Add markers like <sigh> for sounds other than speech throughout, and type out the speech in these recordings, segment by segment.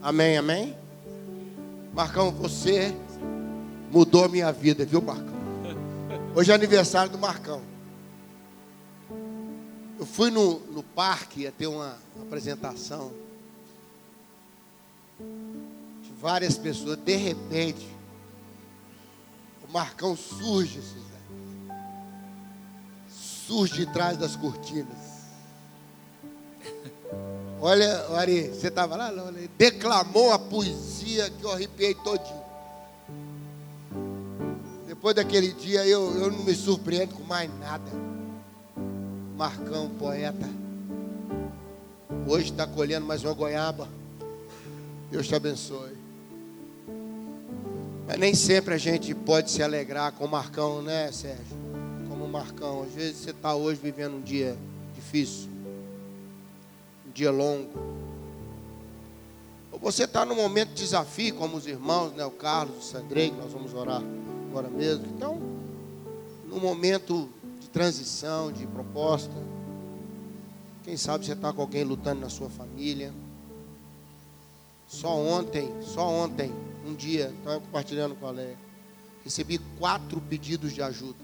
Amém, amém? Marcão, você mudou a minha vida, viu, Marcão? Hoje é aniversário do Marcão. Eu fui no, no parque, ia ter uma apresentação. De várias pessoas. De repente, o Marcão surge, Suzana. Surge de trás das cortinas. Olha, Ari, você estava lá? Não, ele declamou a poesia que eu arrepiei todinho. Depois daquele dia eu, eu não me surpreendo com mais nada. Marcão, poeta. Hoje está colhendo mais uma goiaba. Deus te abençoe. Mas nem sempre a gente pode se alegrar com o Marcão, né, Sérgio? Como o Marcão. Às vezes você está hoje vivendo um dia difícil dia longo. Ou você está num momento de desafio, como os irmãos, né, o Carlos, o Sandrei, que nós vamos orar agora mesmo. Então, num momento de transição, de proposta. Quem sabe você está com alguém lutando na sua família. Só ontem, só ontem, um dia, estava compartilhando com a Léa, recebi quatro pedidos de ajuda.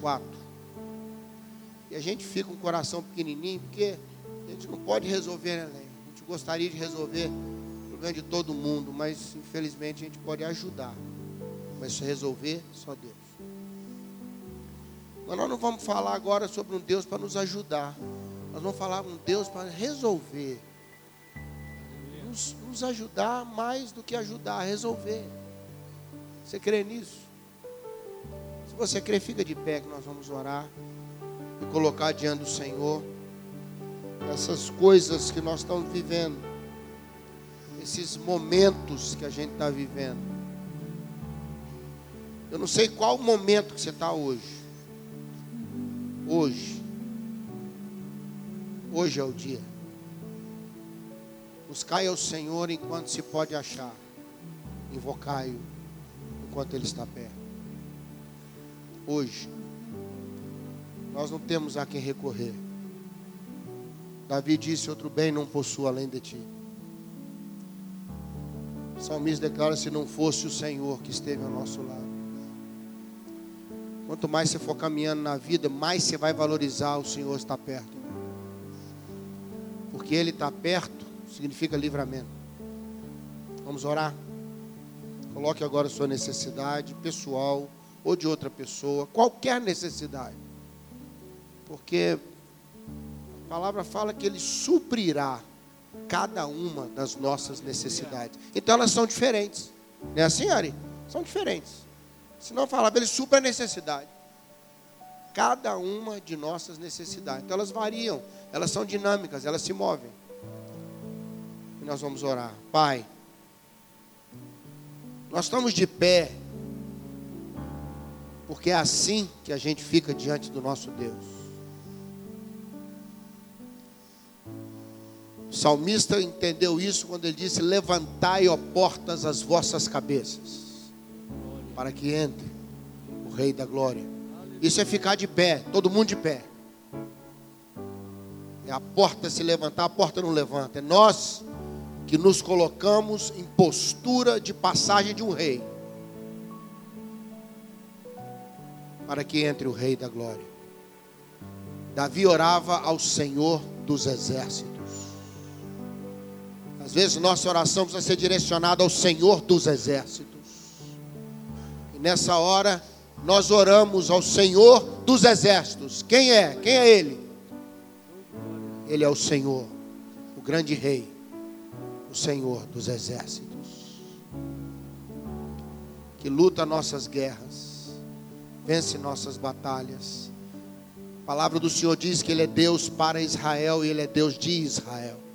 Quatro. E a gente fica com o coração pequenininho, porque a gente não pode resolver, né, A gente gostaria de resolver o problema de todo mundo, mas infelizmente a gente pode ajudar. Mas resolver, só Deus. Mas nós não vamos falar agora sobre um Deus para nos ajudar. Nós vamos falar um Deus para resolver. Nos, nos ajudar mais do que ajudar, resolver. Você crê nisso? Se você crê, fica de pé que nós vamos orar e colocar diante do Senhor essas coisas que nós estamos vivendo, esses momentos que a gente está vivendo. Eu não sei qual momento que você está hoje. Hoje. Hoje é o dia. Buscai ao Senhor enquanto se pode achar. Invocai-o enquanto Ele está perto. Hoje. Nós não temos a quem recorrer. Davi disse: Outro bem não possuo além de ti. O salmista declara: Se não fosse o Senhor que esteve ao nosso lado. Quanto mais você for caminhando na vida, mais você vai valorizar o Senhor estar perto. Porque Ele está perto significa livramento. Vamos orar? Coloque agora a sua necessidade pessoal ou de outra pessoa, qualquer necessidade porque a palavra fala que Ele suprirá cada uma das nossas necessidades. Então elas são diferentes. Não é assim, Ari? São diferentes. Se não falava, Ele supra a necessidade. Cada uma de nossas necessidades. Então elas variam, elas são dinâmicas, elas se movem. E nós vamos orar. Pai, nós estamos de pé, porque é assim que a gente fica diante do nosso Deus. O salmista entendeu isso quando ele disse: Levantai, ó portas, as vossas cabeças, para que entre o Rei da Glória. Isso é ficar de pé, todo mundo de pé. É a porta se levantar, a porta não levanta. É nós que nos colocamos em postura de passagem de um rei. Para que entre o Rei da Glória. Davi orava ao Senhor dos exércitos. Às vezes nossa oração precisa ser direcionada ao Senhor dos exércitos. E nessa hora nós oramos ao Senhor dos exércitos. Quem é? Quem é Ele? Ele é o Senhor, o grande Rei, o Senhor dos exércitos, que luta nossas guerras, vence nossas batalhas. A palavra do Senhor diz que Ele é Deus para Israel e Ele é Deus de Israel.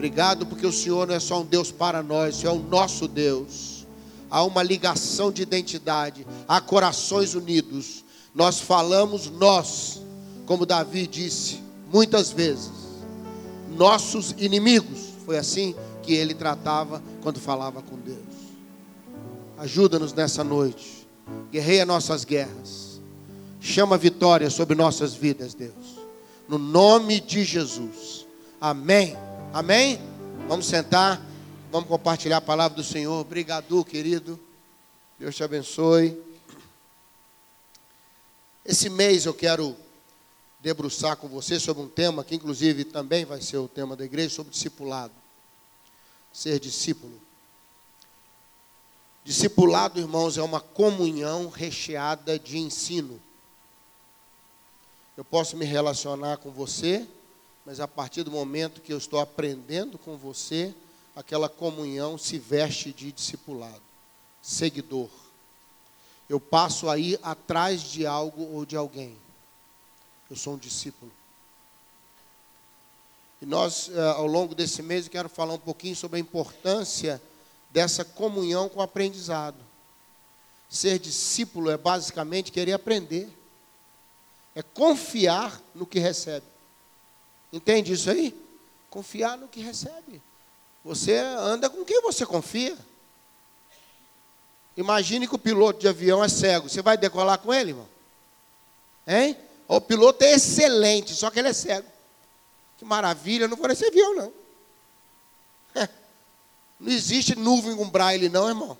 Obrigado porque o Senhor não é só um Deus para nós, o Senhor é o nosso Deus. Há uma ligação de identidade, há corações unidos. Nós falamos nós, como Davi disse muitas vezes, nossos inimigos. Foi assim que ele tratava quando falava com Deus. Ajuda-nos nessa noite. Guerreia nossas guerras. Chama vitória sobre nossas vidas, Deus. No nome de Jesus. Amém Amém? Vamos sentar, vamos compartilhar a palavra do Senhor. Obrigado, querido. Deus te abençoe. Esse mês eu quero debruçar com você sobre um tema que, inclusive, também vai ser o tema da igreja, sobre discipulado. Ser discípulo. Discipulado, irmãos, é uma comunhão recheada de ensino. Eu posso me relacionar com você, mas a partir do momento que eu estou aprendendo com você, aquela comunhão se veste de discipulado, seguidor. Eu passo aí atrás de algo ou de alguém. Eu sou um discípulo. E nós, eh, ao longo desse mês, eu quero falar um pouquinho sobre a importância dessa comunhão com o aprendizado. Ser discípulo é basicamente querer aprender, é confiar no que recebe. Entende isso aí? Confiar no que recebe. Você anda com quem você confia. Imagine que o piloto de avião é cego. Você vai decolar com ele, irmão? Hein? O piloto é excelente, só que ele é cego. Que maravilha, não vou nesse avião, não. Não existe nuvem com braille, não, irmão.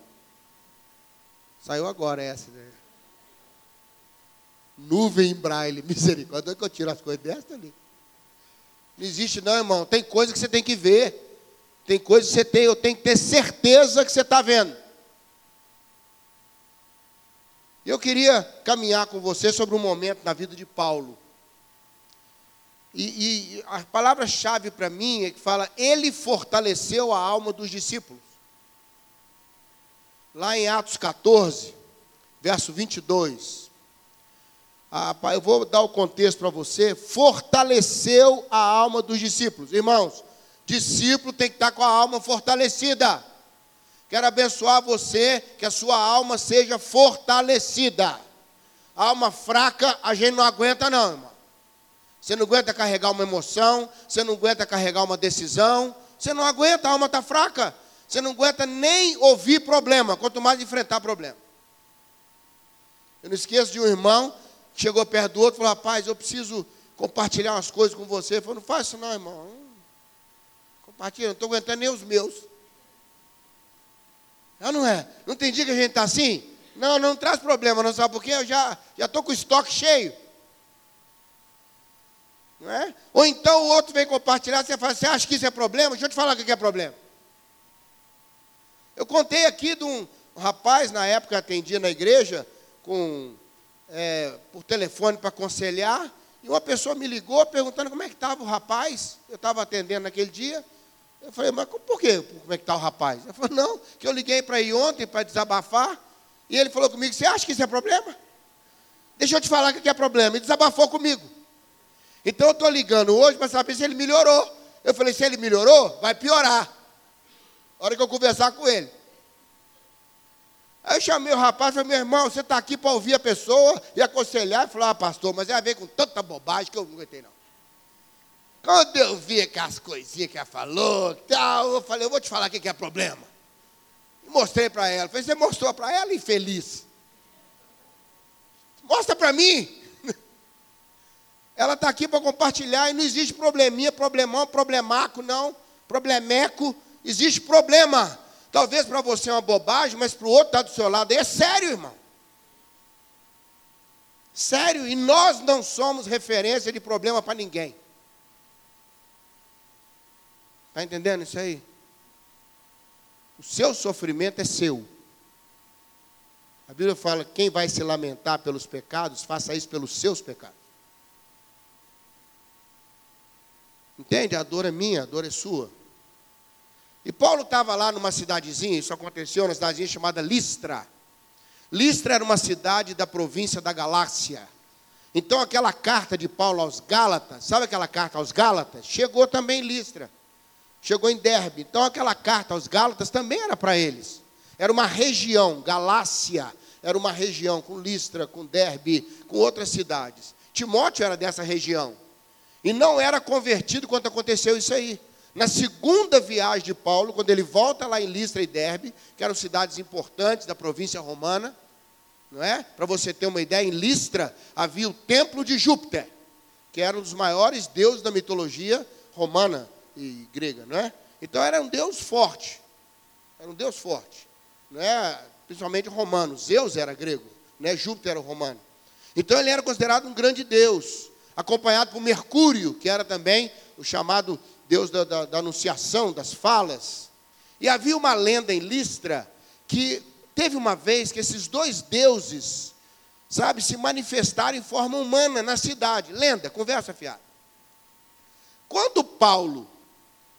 Saiu agora essa, né? Nuvem em braille, <laughs> misericórdia. É que eu tiro as coisas dessas ali? Não existe, não, irmão. Tem coisa que você tem que ver. Tem coisa que você tem, eu tenho que ter certeza que você está vendo. Eu queria caminhar com você sobre um momento na vida de Paulo. E, e a palavra-chave para mim é que fala: Ele fortaleceu a alma dos discípulos. Lá em Atos 14, verso 22. Ah, eu vou dar o contexto para você. Fortaleceu a alma dos discípulos. Irmãos, discípulo tem que estar com a alma fortalecida. Quero abençoar você, que a sua alma seja fortalecida. Alma fraca, a gente não aguenta, não, irmão. Você não aguenta carregar uma emoção, você não aguenta carregar uma decisão, você não aguenta, a alma está fraca. Você não aguenta nem ouvir problema, quanto mais enfrentar problema. Eu não esqueço de um irmão chegou perto do outro e falou: Rapaz, eu preciso compartilhar umas coisas com você. Ele falou: Não faça isso, não, irmão. Compartilha, não estou aguentando nem os meus. Não, não é? Não tem dia que a gente está assim? Não, não traz problema, não sabe por quê? Eu já estou com o estoque cheio. Não é? Ou então o outro vem compartilhar, você fala, você acha que isso é problema? Deixa eu te falar o que é problema. Eu contei aqui de um, rapaz, na época atendia na igreja, com, é, por telefone para aconselhar, e uma pessoa me ligou perguntando como é que estava o rapaz. Eu estava atendendo naquele dia. Eu falei, mas por quê? Como é que está o rapaz? Ele falou, não, que eu liguei para ir ontem para desabafar, e ele falou comigo, você acha que isso é problema? Deixa eu te falar o que é problema. E desabafou comigo. Então eu estou ligando hoje para saber se ele melhorou. Eu falei, se ele melhorou, vai piorar. A hora que eu conversar com ele. Aí eu chamei o rapaz e falei, meu irmão, você está aqui para ouvir a pessoa e aconselhar. Ele falou, ah, pastor, mas é a ver com tanta bobagem que eu não aguentei não. Quando eu vi aquelas coisinhas que ela falou, tal, eu falei, eu vou te falar o que é problema. Mostrei para ela. Falei, você mostrou para ela, infeliz. Mostra para mim. Ela está aqui para compartilhar e não existe probleminha, problemão, problemaco, não. Problemeco, existe problema. Talvez para você é uma bobagem, mas para o outro está do seu lado. É sério, irmão. Sério, e nós não somos referência de problema para ninguém. Está entendendo isso aí? O seu sofrimento é seu. A Bíblia fala: quem vai se lamentar pelos pecados, faça isso pelos seus pecados. Entende? A dor é minha, a dor é sua. E Paulo estava lá numa cidadezinha, isso aconteceu numa cidadezinha chamada Listra. Listra era uma cidade da província da Galácia. Então aquela carta de Paulo aos Gálatas, sabe aquela carta aos Gálatas? Chegou também em Listra chegou em Derbe. Então aquela carta aos Gálatas também era para eles. Era uma região, Galácia, era uma região com Listra, com Derbe, com outras cidades. Timóteo era dessa região. E não era convertido quando aconteceu isso aí. Na segunda viagem de Paulo, quando ele volta lá em Listra e Derbe, que eram cidades importantes da província romana, não é? Para você ter uma ideia, em Listra havia o templo de Júpiter, que era um dos maiores deuses da mitologia romana e grega, não é? Então era um Deus forte. Era um Deus forte. Não é? Principalmente romano. Zeus era grego, né? Júpiter era romano. Então ele era considerado um grande Deus, acompanhado por Mercúrio, que era também o chamado Deus da, da, da anunciação, das falas. E havia uma lenda em Listra que teve uma vez que esses dois deuses, sabe, se manifestaram em forma humana na cidade. Lenda, conversa fiada. Quando Paulo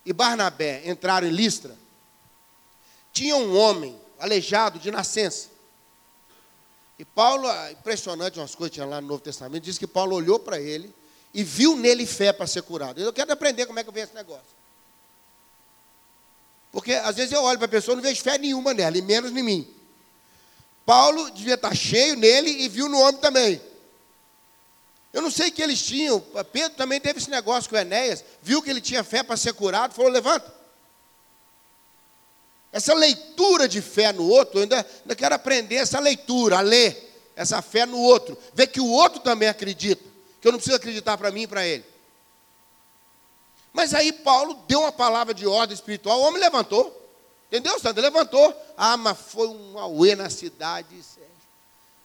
e Barnabé entraram em Listra, tinha um homem aleijado de nascença. E Paulo, ah, impressionante umas coisas tinha lá no Novo Testamento, diz que Paulo olhou para ele e viu nele fé para ser curado. Eu quero aprender como é que eu vejo esse negócio. Porque às vezes eu olho para a pessoa e não vejo fé nenhuma nela, e menos em mim. Paulo devia estar cheio nele e viu no homem também. Eu não sei o que eles tinham. Pedro também teve esse negócio com Enéas, viu que ele tinha fé para ser curado, falou: levanta. Essa leitura de fé no outro, eu ainda, ainda quero aprender essa leitura, a ler essa fé no outro, ver que o outro também acredita, que eu não preciso acreditar para mim e para ele. Mas aí Paulo deu uma palavra de ordem espiritual, o homem levantou. Entendeu, Sandra? Levantou. Ah, mas foi um auê na cidade.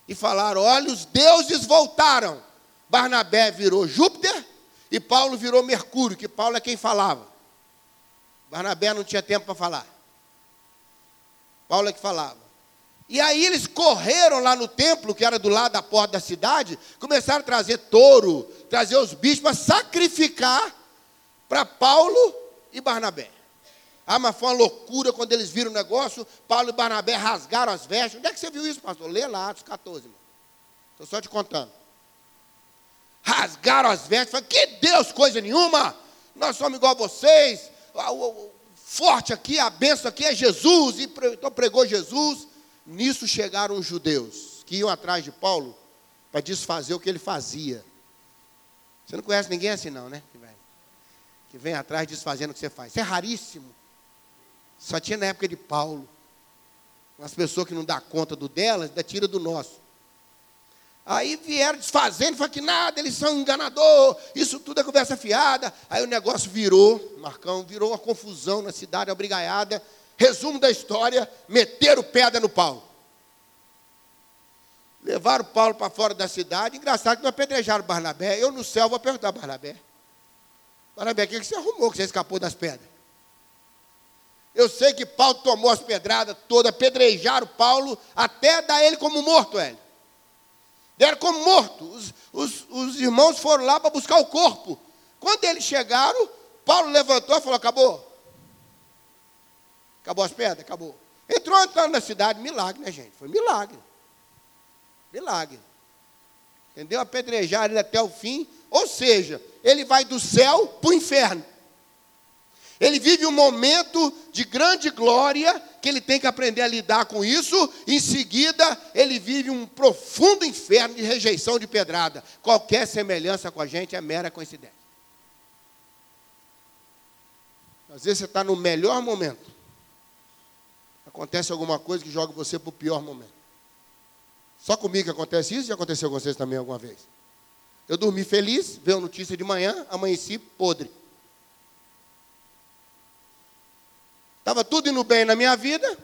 E falaram: olha, os deuses voltaram. Barnabé virou Júpiter e Paulo virou Mercúrio, que Paulo é quem falava. Barnabé não tinha tempo para falar. Paulo é que falava. E aí eles correram lá no templo, que era do lado da porta da cidade, começaram a trazer touro, trazer os bichos para sacrificar para Paulo e Barnabé. Ah, mas foi uma loucura quando eles viram o negócio. Paulo e Barnabé rasgaram as vestes. Onde é que você viu isso, pastor? Lê lá, Atos 14, irmão. Estou só te contando. Rasgaram as vestes. Falaram, que Deus, coisa nenhuma. Nós somos igual a vocês. O, forte aqui, a benção aqui é Jesus. E então pregou Jesus. Nisso chegaram os judeus que iam atrás de Paulo para desfazer o que ele fazia. Você não conhece ninguém assim, não, né? que vem atrás desfazendo o que você faz. Isso é raríssimo. Só tinha na época de Paulo. Umas pessoas que não dá conta do delas, ainda tira do nosso. Aí vieram desfazendo, falaram que nada, eles são enganador, isso tudo é conversa fiada. Aí o negócio virou, Marcão, virou uma confusão na cidade, abrigaiada. Resumo da história, meteram pedra no Paulo. Levaram Paulo para fora da cidade. Engraçado que não apedrejaram Barnabé. Eu no céu vou perguntar a Barnabé. Barnabé, o que você arrumou que você escapou das pedras? Eu sei que Paulo tomou as pedradas todas, apedrejaram Paulo, até dar ele como morto, ele. Deram como morto. Os, os, os irmãos foram lá para buscar o corpo. Quando eles chegaram, Paulo levantou e falou: Acabou. Acabou as pedras? Acabou. Entrou entrando na cidade, milagre, né, gente? Foi milagre. Milagre. Entendeu? Apedrejaram ele até o fim. Ou seja, ele vai do céu para o inferno. Ele vive um momento de grande glória, que ele tem que aprender a lidar com isso. Em seguida, ele vive um profundo inferno de rejeição de pedrada. Qualquer semelhança com a gente é mera coincidência. Às vezes você está no melhor momento. Acontece alguma coisa que joga você para o pior momento. Só comigo que acontece isso? Já aconteceu com vocês também alguma vez? Eu dormi feliz, veio notícia de manhã, amanheci podre. Estava tudo indo bem na minha vida,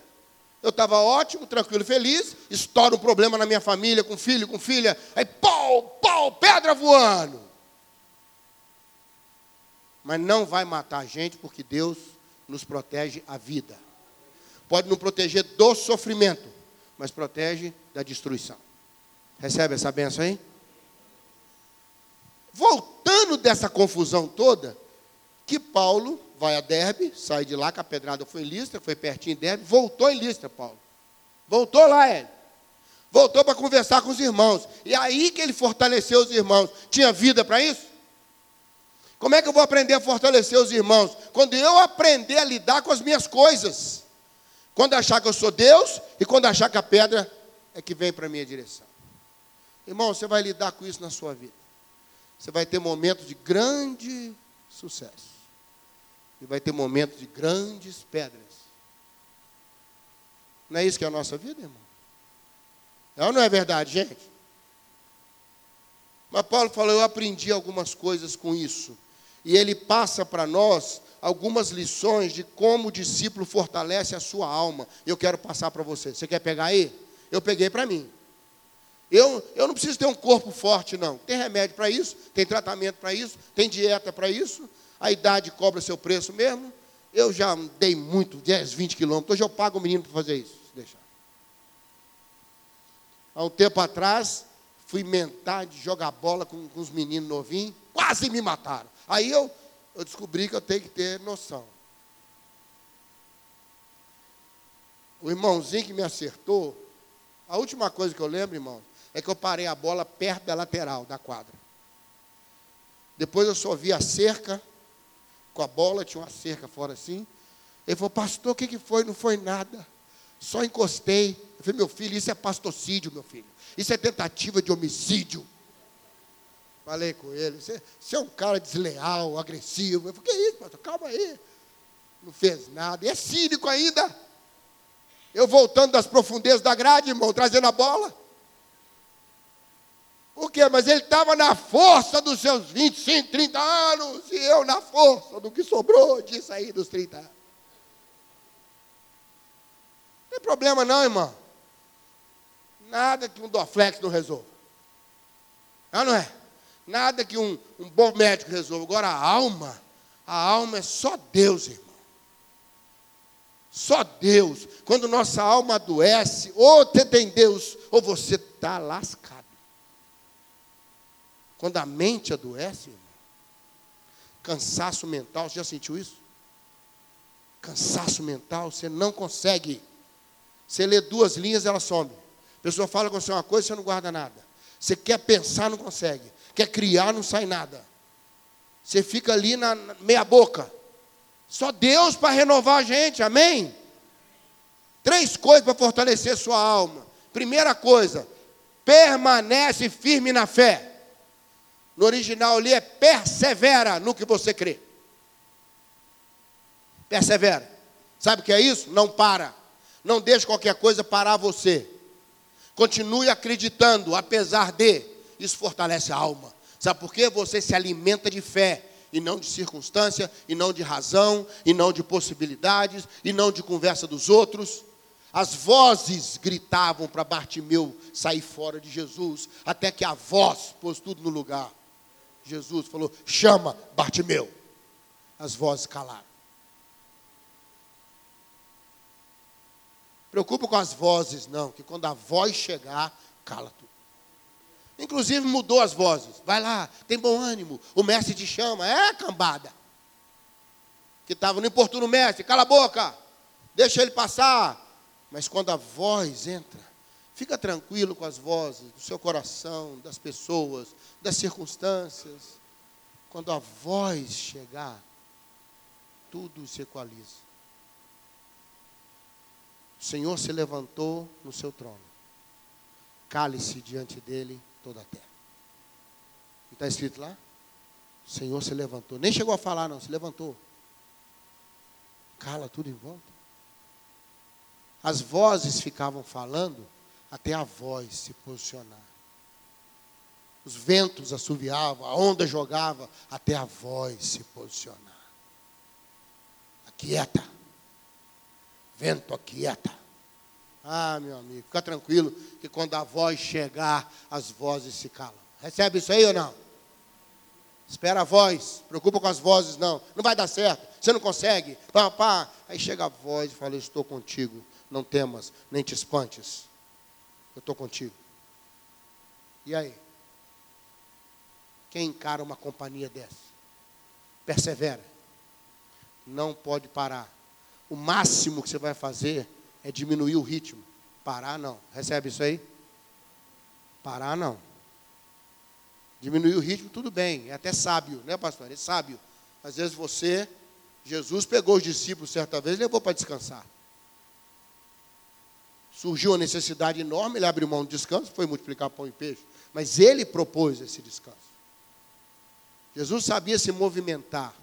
eu estava ótimo, tranquilo, feliz, estoura um problema na minha família, com filho, com filha, aí pau, pau, pedra voando. Mas não vai matar a gente, porque Deus nos protege a vida. Pode não proteger do sofrimento, mas protege da destruição. Recebe essa benção aí? Voltando dessa confusão toda, que Paulo vai a Derbe, sai de lá, que a pedrada foi em Listra, foi pertinho de Derbe, voltou em Listra, Paulo. Voltou lá, ele. Voltou para conversar com os irmãos. E aí que ele fortaleceu os irmãos. Tinha vida para isso? Como é que eu vou aprender a fortalecer os irmãos? Quando eu aprender a lidar com as minhas coisas. Quando achar que eu sou Deus e quando achar que a pedra é que vem para a minha direção. Irmão, você vai lidar com isso na sua vida você vai ter momentos de grande sucesso. E vai ter momentos de grandes pedras. Não é isso que é a nossa vida, irmão? Não, não é verdade, gente? Mas Paulo falou, eu aprendi algumas coisas com isso. E ele passa para nós algumas lições de como o discípulo fortalece a sua alma. Eu quero passar para você. Você quer pegar aí? Eu peguei para mim. Eu, eu não preciso ter um corpo forte, não. Tem remédio para isso, tem tratamento para isso, tem dieta para isso. A idade cobra seu preço mesmo. Eu já dei muito, 10, 20 quilômetros. Hoje eu pago o menino para fazer isso. Deixa. Há um tempo atrás, fui mentar de jogar bola com, com os meninos novinhos. Quase me mataram. Aí eu, eu descobri que eu tenho que ter noção. O irmãozinho que me acertou, a última coisa que eu lembro, irmão, é que eu parei a bola perto da lateral da quadra. Depois eu só vi a cerca, com a bola, tinha uma cerca fora assim. Ele falou, pastor, o que, que foi? Não foi nada. Só encostei. Eu falei, meu filho, isso é pastorcídio, meu filho. Isso é tentativa de homicídio. Falei com ele, você, você é um cara desleal, agressivo. Eu falei, que isso, pastor? Calma aí. Não fez nada. E é cínico ainda. Eu voltando das profundezas da grade, irmão, trazendo a bola. Por quê? Mas ele estava na força dos seus 25, 30 anos, e eu na força do que sobrou disso aí dos 30 anos. Não tem problema não, irmão. Nada que um Dorflex não resolva. Ah, não é? Nada que um, um bom médico resolva. Agora a alma, a alma é só Deus, irmão. Só Deus. Quando nossa alma adoece, ou você tem Deus, ou você está lascado. Quando a mente adoece, irmão, cansaço mental, você já sentiu isso? Cansaço mental, você não consegue. Você lê duas linhas, ela some. A pessoa fala com você uma coisa, você não guarda nada. Você quer pensar, não consegue. Quer criar, não sai nada. Você fica ali na meia boca. Só Deus para renovar a gente, amém? Três coisas para fortalecer sua alma. Primeira coisa, permanece firme na fé. No original ali é persevera no que você crê. Persevera. Sabe o que é isso? Não para. Não deixe qualquer coisa parar você. Continue acreditando, apesar de. Isso fortalece a alma. Sabe por quê? Você se alimenta de fé e não de circunstância, e não de razão, e não de possibilidades, e não de conversa dos outros. As vozes gritavam para Bartimeu sair fora de Jesus, até que a voz pôs tudo no lugar. Jesus falou: chama Bartimeu. As vozes calaram. Preocupa com as vozes, não, que quando a voz chegar, cala tudo. Inclusive mudou as vozes. Vai lá, tem bom ânimo. O mestre te chama. É, cambada. Que estava no importuno mestre, cala a boca. Deixa ele passar. Mas quando a voz entra, fica tranquilo com as vozes do seu coração, das pessoas, das circunstâncias. Quando a voz chegar, tudo se equaliza. O Senhor se levantou no seu trono. Cale-se diante dele toda a terra. está escrito lá? O Senhor se levantou. Nem chegou a falar, não, se levantou. Cala tudo em volta. As vozes ficavam falando até a voz se posicionar. Os ventos assoviavam, a onda jogava até a voz se posicionar. Aquieta. Vento aquieta. Ah, meu amigo, fica tranquilo que quando a voz chegar, as vozes se calam. Recebe isso aí ou não? Espera a voz, preocupa com as vozes, não. Não vai dar certo, você não consegue. Pá, pá. Aí chega a voz e fala: Estou contigo, não temas, nem te espantes. Eu estou contigo. E aí? Quem encara uma companhia dessa? Persevera. Não pode parar. O máximo que você vai fazer é diminuir o ritmo. Parar não. Recebe isso aí? Parar não. Diminuir o ritmo, tudo bem. É até sábio, né, pastor? É sábio. Às vezes você, Jesus pegou os discípulos certa vez e levou para descansar. Surgiu uma necessidade enorme, ele abriu mão do descanso, foi multiplicar pão e peixe. Mas ele propôs esse descanso. Jesus sabia se movimentar.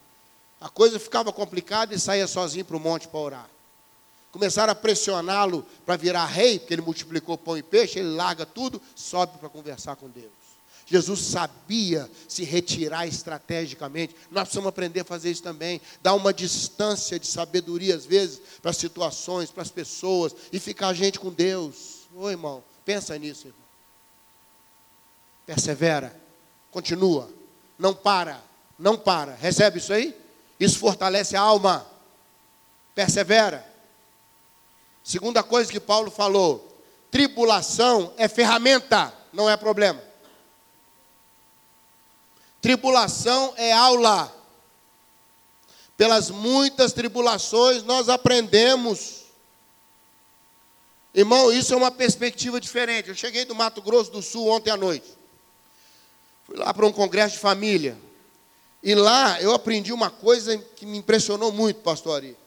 A coisa ficava complicada e saía sozinho para o monte para orar. Começaram a pressioná-lo para virar rei, porque ele multiplicou pão e peixe, ele larga tudo, sobe para conversar com Deus. Jesus sabia se retirar estrategicamente. Nós precisamos aprender a fazer isso também. Dar uma distância de sabedoria, às vezes, para as situações, para as pessoas, e ficar a gente com Deus. Ô irmão, pensa nisso, irmão. Persevera, continua, não para, não para. Recebe isso aí? Isso fortalece a alma. Persevera. Segunda coisa que Paulo falou: tribulação é ferramenta, não é problema. Tribulação é aula. Pelas muitas tribulações nós aprendemos. Irmão, isso é uma perspectiva diferente. Eu cheguei do Mato Grosso do Sul ontem à noite. Fui lá para um congresso de família. E lá eu aprendi uma coisa que me impressionou muito, pastor Ari.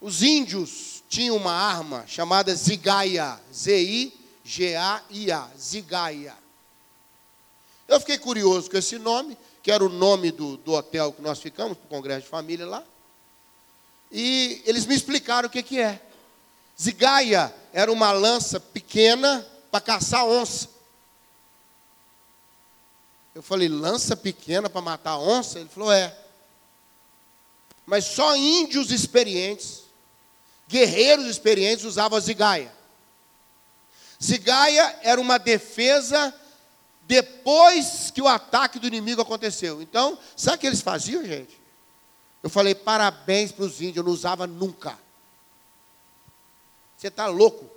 Os índios tinham uma arma chamada zigaia, Z-I-G-A-I-A, zigaia. Eu fiquei curioso com esse nome, que era o nome do, do hotel que nós ficamos, para o congresso de família lá. E eles me explicaram o que, que é. Zigaia era uma lança pequena para caçar onça. Eu falei, lança pequena para matar onça? Ele falou, é. Mas só índios experientes, guerreiros experientes usavam a zigaia. Zigaia era uma defesa depois que o ataque do inimigo aconteceu. Então, sabe o que eles faziam, gente? Eu falei, parabéns para os índios, eu não usava nunca. Você está louco?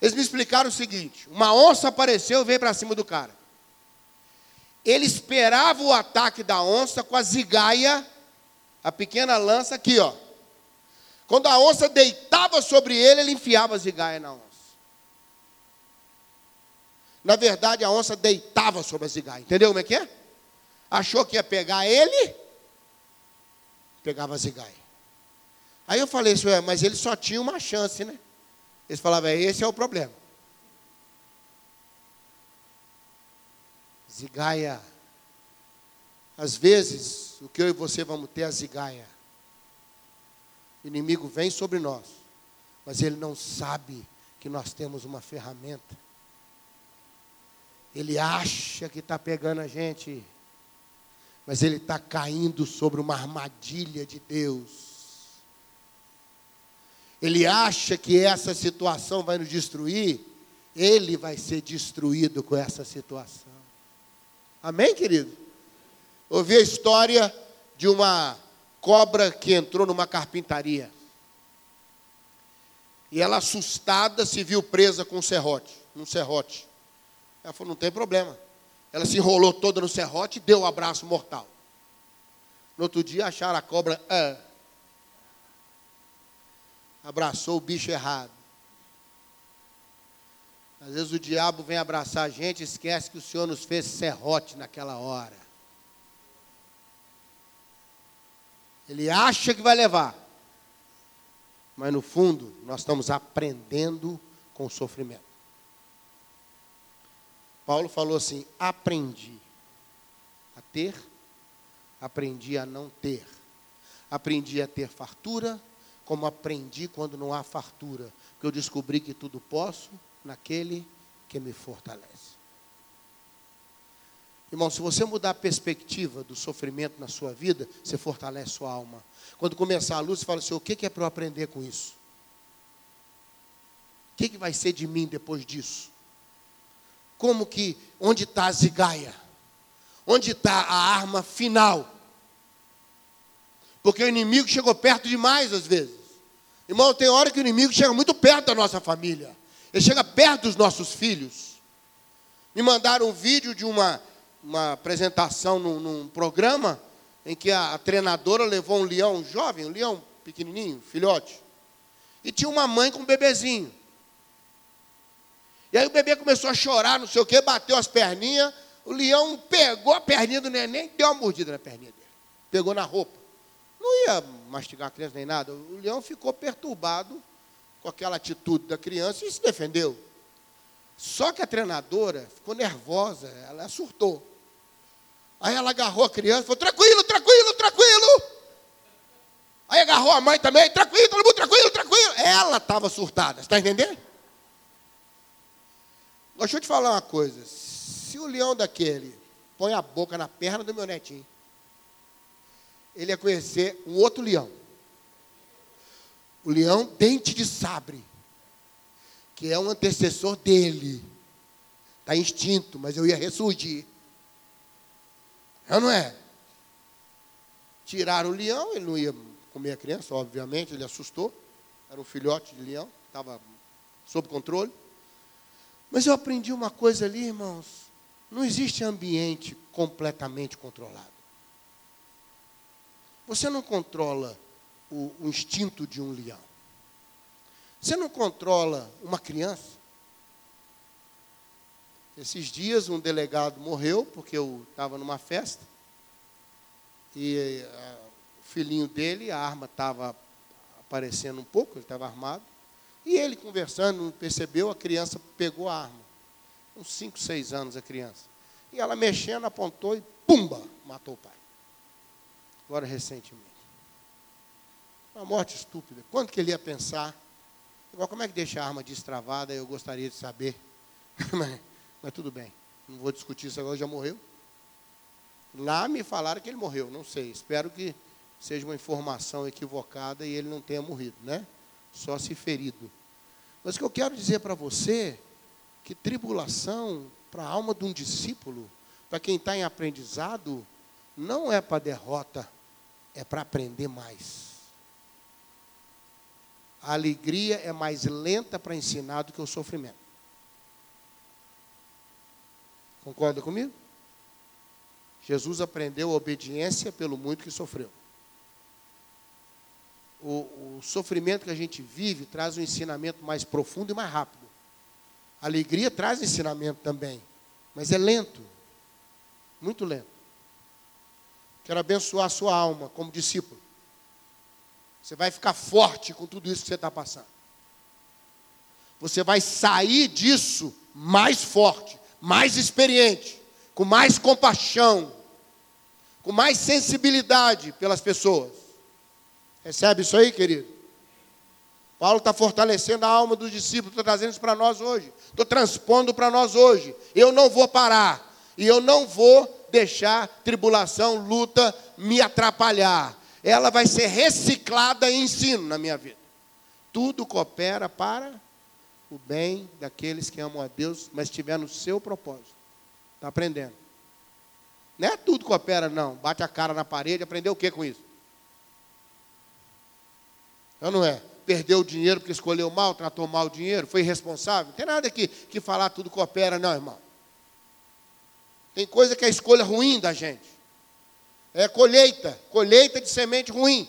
Eles me explicaram o seguinte: uma onça apareceu e veio para cima do cara. Ele esperava o ataque da onça com a zigaia, a pequena lança aqui, ó. Quando a onça deitava sobre ele, ele enfiava a zigaia na onça. Na verdade, a onça deitava sobre a zigaia. Entendeu como é que é? Achou que ia pegar ele, pegava a zigaia. Aí eu falei, isso é, mas ele só tinha uma chance, né? Eles falavam, é, esse é o problema. Zigaia. Às vezes, o que eu e você vamos ter é a zigaia. Inimigo vem sobre nós, mas ele não sabe que nós temos uma ferramenta ele acha que está pegando a gente, mas ele está caindo sobre uma armadilha de Deus. Ele acha que essa situação vai nos destruir, ele vai ser destruído com essa situação. Amém, querido? Ouvi a história de uma cobra que entrou numa carpintaria. E ela, assustada, se viu presa com um serrote, um serrote. Ela falou: não tem problema. Ela se enrolou toda no serrote e deu o um abraço mortal. No outro dia acharam a cobra. Ah, abraçou o bicho errado. Às vezes o diabo vem abraçar a gente e esquece que o Senhor nos fez serrote naquela hora. Ele acha que vai levar. Mas no fundo, nós estamos aprendendo com o sofrimento. Paulo falou assim: aprendi a ter, aprendi a não ter. Aprendi a ter fartura, como aprendi quando não há fartura. Porque eu descobri que tudo posso naquele que me fortalece. Irmão, se você mudar a perspectiva do sofrimento na sua vida, você fortalece sua alma. Quando começar a luz, você fala assim: o que é para eu aprender com isso? O que, que vai ser de mim depois disso? como que, onde está a zigaia? Onde está a arma final? Porque o inimigo chegou perto demais às vezes. Irmão, tem hora que o inimigo chega muito perto da nossa família. Ele chega perto dos nossos filhos. Me mandaram um vídeo de uma, uma apresentação num, num programa em que a, a, treinadora levou um leão jovem, um leão pequenininho, filhote. E tinha uma mãe com um bebezinho. E aí o bebê começou a chorar, não sei o quê, bateu as perninhas. O leão pegou a perninha do neném deu uma mordida na perninha dele. Pegou na roupa. Não ia mastigar a criança nem nada. O leão ficou perturbado com aquela atitude da criança e se defendeu. Só que a treinadora ficou nervosa, ela surtou. Aí ela agarrou a criança e falou: tranquilo, tranquilo, tranquilo. Aí agarrou a mãe também, tranquilo, todo mundo tranquilo, tranquilo. Ela estava surtada, está entendendo? Deixa eu te falar uma coisa. Se o leão daquele põe a boca na perna do meu netinho, ele ia conhecer um outro leão. O leão dente de sabre, que é um antecessor dele. Está extinto, mas eu ia ressurgir. É ou não é? Tiraram o leão, ele não ia comer a criança, obviamente, ele assustou. Era um filhote de leão, estava sob controle. Mas eu aprendi uma coisa ali, irmãos. Não existe ambiente completamente controlado. Você não controla o, o instinto de um leão. Você não controla uma criança. Esses dias um delegado morreu porque eu estava numa festa e a, o filhinho dele, a arma estava aparecendo um pouco, ele estava armado. E ele conversando, percebeu, a criança pegou a arma. Uns 5, 6 anos a criança. E ela mexendo, apontou e pumba, matou o pai. Agora recentemente. Uma morte estúpida. Quando que ele ia pensar? Igual como é que deixa a arma destravada? Eu gostaria de saber. <laughs> mas, tudo bem. Não vou discutir isso agora, já morreu. Lá me falaram que ele morreu, não sei. Espero que seja uma informação equivocada e ele não tenha morrido, né? Só se ferido. Mas o que eu quero dizer para você, que tribulação para a alma de um discípulo, para quem está em aprendizado, não é para derrota, é para aprender mais. A alegria é mais lenta para ensinar do que o sofrimento. Concorda comigo? Jesus aprendeu a obediência pelo muito que sofreu o, o sofrimento que a gente vive traz um ensinamento mais profundo e mais rápido. A alegria traz ensinamento também, mas é lento, muito lento. Quero abençoar a sua alma como discípulo. Você vai ficar forte com tudo isso que você está passando. Você vai sair disso mais forte, mais experiente, com mais compaixão, com mais sensibilidade pelas pessoas. Recebe isso aí, querido? Paulo está fortalecendo a alma dos discípulos, está trazendo isso para nós hoje. Estou transpondo para nós hoje. Eu não vou parar. E eu não vou deixar tribulação, luta me atrapalhar. Ela vai ser reciclada em ensino na minha vida. Tudo coopera para o bem daqueles que amam a Deus, mas estiver no seu propósito. Está aprendendo. Não é tudo coopera, não. Bate a cara na parede, aprendeu o que com isso? Não, não é? Perdeu o dinheiro porque escolheu mal, tratou mal o dinheiro, foi irresponsável. Não tem nada aqui que falar tudo coopera, não, irmão. Tem coisa que é escolha ruim da gente. É colheita, colheita de semente ruim.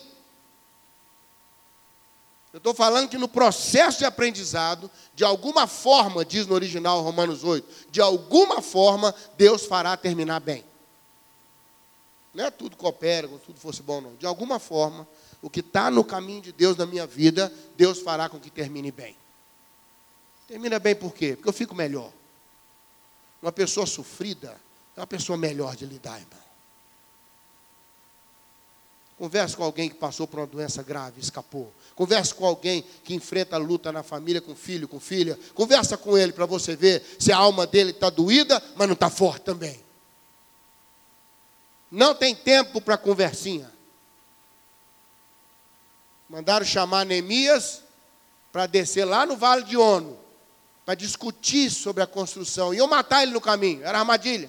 Eu estou falando que no processo de aprendizado, de alguma forma, diz no original Romanos 8, de alguma forma Deus fará terminar bem. Não é tudo coopera, como tudo fosse bom, não. De alguma forma, o que está no caminho de Deus na minha vida, Deus fará com que termine bem. Termina bem por quê? Porque eu fico melhor. Uma pessoa sofrida é uma pessoa melhor de lidar, irmão. Converse com alguém que passou por uma doença grave, escapou. Converse com alguém que enfrenta a luta na família, com filho, com filha. Conversa com ele para você ver se a alma dele está doída, mas não está forte também. Não tem tempo para conversinha. Mandaram chamar Neemias para descer lá no Vale de Ono, para discutir sobre a construção. Eu matar ele no caminho, era armadilha.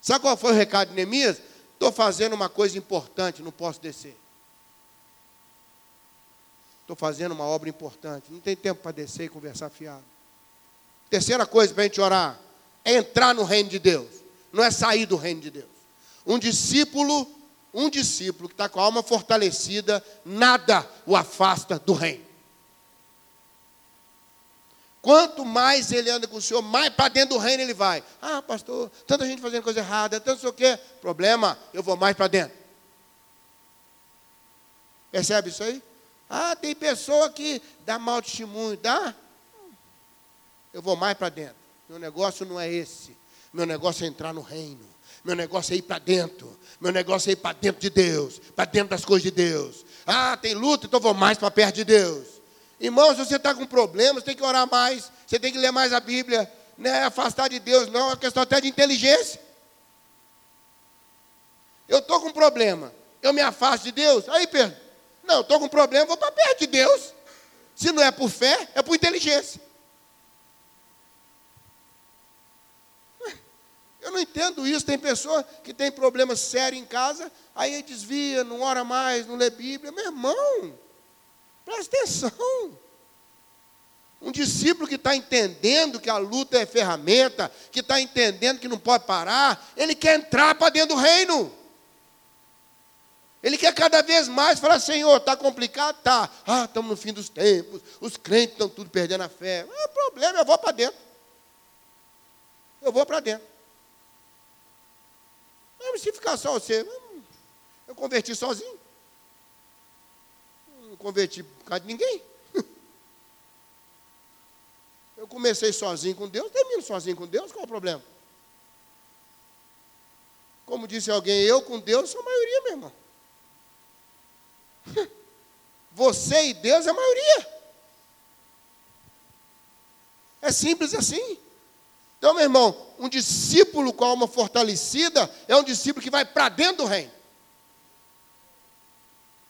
Sabe qual foi o recado de Neemias? Estou fazendo uma coisa importante, não posso descer. Estou fazendo uma obra importante, não tem tempo para descer e conversar fiado. Terceira coisa para a gente orar é entrar no reino de Deus, não é sair do reino de Deus. Um discípulo um discípulo que está com a alma fortalecida, nada o afasta do reino. Quanto mais ele anda com o Senhor, mais para dentro do reino ele vai. Ah, pastor, tanta gente fazendo coisa errada, tanto sei o quê. Problema, eu vou mais para dentro. Percebe isso aí? Ah, tem pessoa que dá mau testemunho, dá? Eu vou mais para dentro. Meu negócio não é esse. Meu negócio é entrar no reino. Meu negócio é ir para dentro. Meu negócio é ir para dentro de Deus, para dentro das coisas de Deus. Ah, tem luta, então vou mais para perto de Deus. Irmão, se você está com problemas, tem que orar mais, você tem que ler mais a Bíblia. não é afastar de Deus, não, é questão até de inteligência. Eu estou com problema, eu me afasto de Deus, aí Pedro, não, estou com problema, vou para perto de Deus. Se não é por fé, é por inteligência. Eu não entendo isso. Tem pessoa que tem problema sério em casa, aí desvia, não ora mais, não lê Bíblia. Meu irmão, presta atenção. Um discípulo que está entendendo que a luta é ferramenta, que está entendendo que não pode parar, ele quer entrar para dentro do reino. Ele quer cada vez mais falar, Senhor, está complicado? Tá. Ah, estamos no fim dos tempos, os crentes estão tudo perdendo a fé. Não é problema, eu vou para dentro. Eu vou para dentro. Mas se ficar só você, eu converti sozinho. Converti por causa de ninguém. <laughs> Eu comecei sozinho com Deus, termino sozinho com Deus, qual é o problema? Como disse alguém, eu com Deus sou a maioria, meu irmão. <laughs> Você e Deus é a maioria. É simples assim. Então, meu irmão, um discípulo com a alma fortalecida é um discípulo que vai para dentro do reino.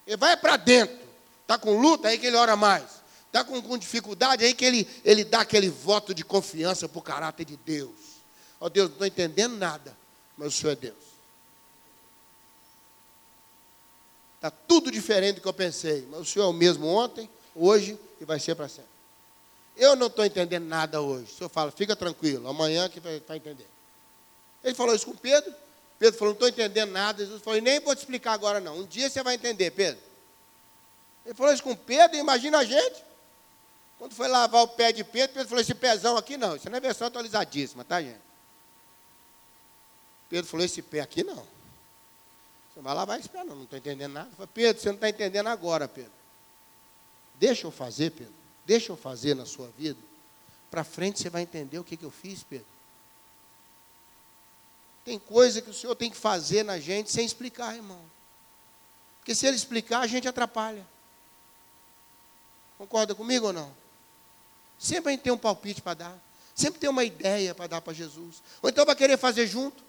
Ele vai para dentro. Está com luta, aí que ele ora mais. Está com, com, dificuldade, aí que ele, ele dá aquele voto de confiança para o caráter de Deus. Ó oh, Deus, não estou entendendo nada, mas o Senhor é Deus. Está tudo diferente do que eu pensei, mas o Senhor é o mesmo ontem, hoje e vai ser para sempre. Eu não estou entendendo nada hoje. O Senhor fala, fica tranquilo, amanhã que vai, vai entender. Ele falou isso com Pedro. Pedro falou, não estou entendendo nada. Jesus falou, nem vou te explicar agora não. Um dia você vai entender, Pedro. Ele falou isso com Pedro, imagina a gente. Quando foi lavar o pé de Pedro, Pedro falou, esse pezão aqui não, isso não é versão atualizadíssima, tá, gente? Pedro falou, esse pé aqui não. Você vai lavar esse pé não, não estou entendendo nada. falei, Pedro, você não está entendendo agora, Pedro. Deixa eu fazer, Pedro. Deixa eu fazer na sua vida. Para frente você vai entender o que, que eu fiz, Pedro. Tem coisa que o Senhor tem que fazer na gente sem explicar, irmão. Porque se ele explicar, a gente atrapalha. Concorda comigo ou não? Sempre a gente tem um palpite para dar. Sempre tem uma ideia para dar para Jesus. Ou então vai querer fazer junto.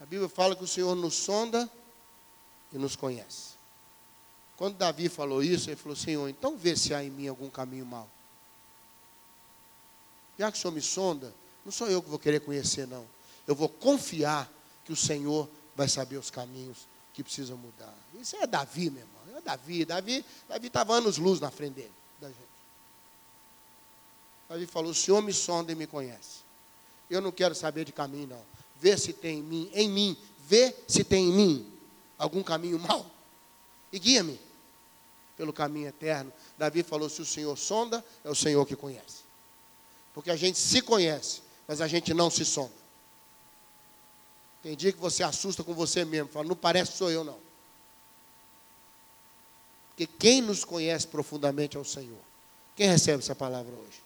A Bíblia fala que o Senhor nos sonda e nos conhece. Quando Davi falou isso, ele falou: Senhor, então vê se há em mim algum caminho mau. Já que o Senhor me sonda, não sou eu que vou querer conhecer, não. Eu vou confiar que o Senhor vai saber os caminhos que precisam mudar. Isso é Davi. É Davi. Davi Davi estava anos luz na frente dele, da gente. Davi falou: O Senhor me sonda e me conhece. Eu não quero saber de caminho, não. Vê se tem em mim, em mim, vê se tem em mim algum caminho mau e guia-me pelo caminho eterno. Davi falou: se o Senhor sonda, é o Senhor que conhece. Porque a gente se conhece, mas a gente não se sonda. Tem dia que você assusta com você mesmo, fala, não parece que sou eu, não. Porque quem nos conhece profundamente é o Senhor. Quem recebe essa palavra hoje?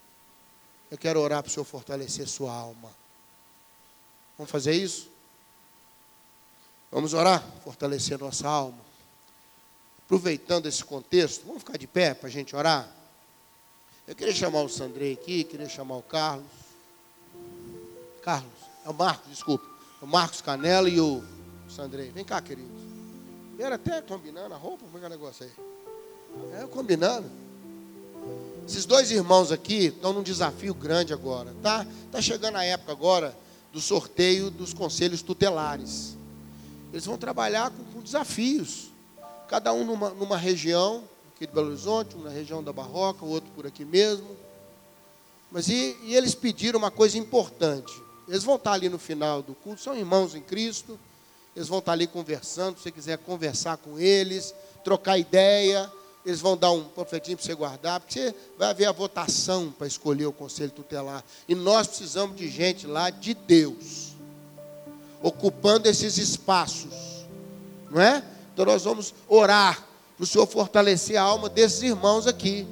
Eu quero orar para o Senhor fortalecer sua alma. Vamos fazer isso? Vamos orar? Fortalecer nossa alma aproveitando esse contexto, vamos ficar de pé para a gente orar? Eu queria chamar o Sandrei aqui, queria chamar o Carlos. Carlos, é o Marcos, desculpa. O Marcos Canela e o Sandrei. Vem cá, queridos. Era até combinando a roupa, como é que é o negócio aí? É, combinando. Esses dois irmãos aqui estão num desafio grande agora, tá? Tá chegando a época agora do sorteio dos conselhos tutelares. Eles vão trabalhar com, com desafios cada um numa, numa região, aqui de Belo Horizonte, uma na região da Barroca, o outro por aqui mesmo. Mas e, e, eles pediram uma coisa importante. Eles vão estar ali no final do culto, são irmãos em Cristo. Eles vão estar ali conversando. Se você quiser conversar com eles, trocar ideia, eles vão dar um profetinho para você guardar, porque vai haver a votação para escolher o conselho tutelar. E nós precisamos de gente lá de Deus, ocupando esses espaços, não é? Então nós vamos orar para o Senhor fortalecer a alma desses irmãos aqui.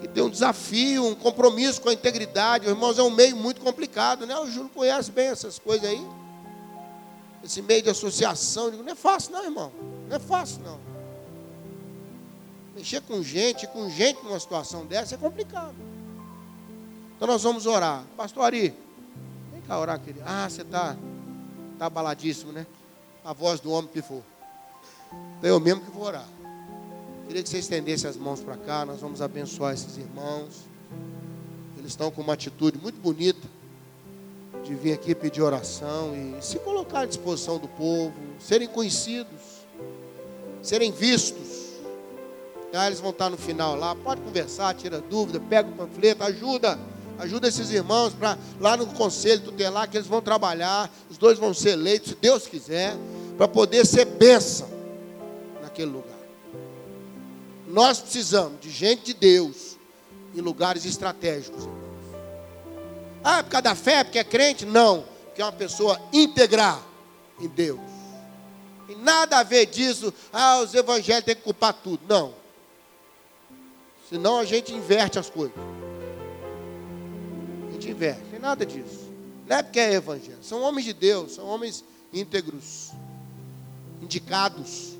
Que tem um desafio, um compromisso com a integridade. Os irmãos é um meio muito complicado, né? O Júlio conhece bem essas coisas aí. Esse meio de associação. Não é fácil, não, irmão. Não é fácil, não. Mexer com gente, com gente numa situação dessa é complicado. Então nós vamos orar. Pastor Ari, vem cá orar, querido. Ah, você está tá abaladíssimo, né? A voz do homem que for. Então eu mesmo que vou orar. Queria que você estendesse as mãos para cá. Nós vamos abençoar esses irmãos. Eles estão com uma atitude muito bonita de vir aqui pedir oração e se colocar à disposição do povo, serem conhecidos, serem vistos. Ah, eles vão estar no final lá, pode conversar, tira dúvida, pega o panfleto, ajuda, ajuda esses irmãos para lá no conselho tutelar que eles vão trabalhar, os dois vão ser eleitos, se Deus quiser, para poder ser bênção naquele lugar. Nós precisamos de gente de Deus em lugares estratégicos. Ah, é por causa da fé, porque é crente? Não, porque é uma pessoa íntegra em Deus. E nada a ver disso, ah, os evangélicos têm que culpar tudo. Não. Senão a gente inverte as coisas. A gente inverte, tem nada disso. Não é porque é evangelho, são homens de Deus, são homens íntegros, indicados,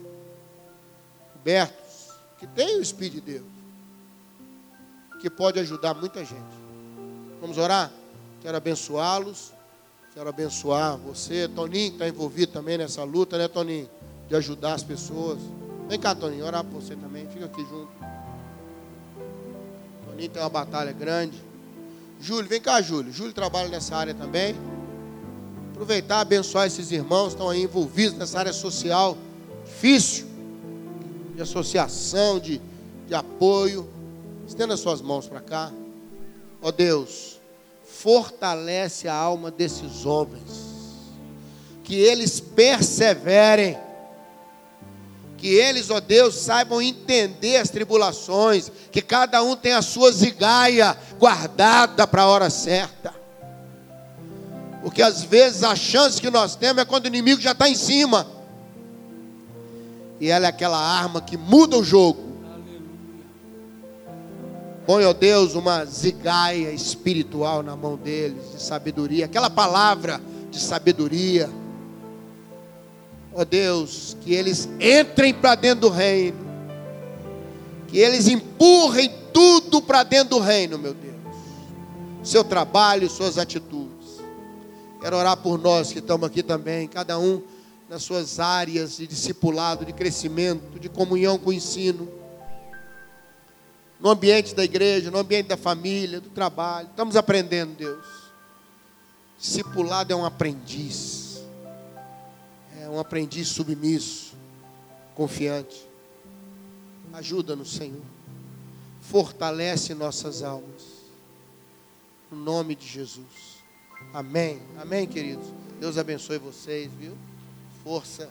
cobertos, que têm o Espírito de Deus, que pode ajudar muita gente. Vamos orar? Quero abençoá-los. Quero abençoar você. Toninho está envolvido também nessa luta, né, Toninho? De ajudar as pessoas. Vem cá, Toninho, orar por você também. Fica aqui junto. Toninho tem uma batalha grande. Júlio, vem cá, Júlio. Júlio trabalha nessa área também. Aproveitar, abençoar esses irmãos que estão aí envolvidos nessa área social difícil, de associação, de, de apoio. Estenda suas mãos para cá. Ó oh, Deus, fortalece a alma desses homens. Que eles perseverem. Que eles, ó Deus, saibam entender as tribulações. Que cada um tenha a sua zigaia guardada para a hora certa. Porque às vezes a chance que nós temos é quando o inimigo já está em cima. E ela é aquela arma que muda o jogo Põe, ó Deus, uma zigaia espiritual na mão deles, de sabedoria, aquela palavra de sabedoria. Ó Deus, que eles entrem para dentro do reino, que eles empurrem tudo para dentro do reino, meu Deus. Seu trabalho, suas atitudes. Quero orar por nós que estamos aqui também, cada um nas suas áreas de discipulado, de crescimento, de comunhão com o ensino no ambiente da igreja, no ambiente da família, do trabalho. Estamos aprendendo, Deus. Discipulado é um aprendiz, um aprendiz submisso, confiante. Ajuda-nos, Senhor. Fortalece nossas almas. No nome de Jesus. Amém. Amém, queridos. Deus abençoe vocês, viu? Força,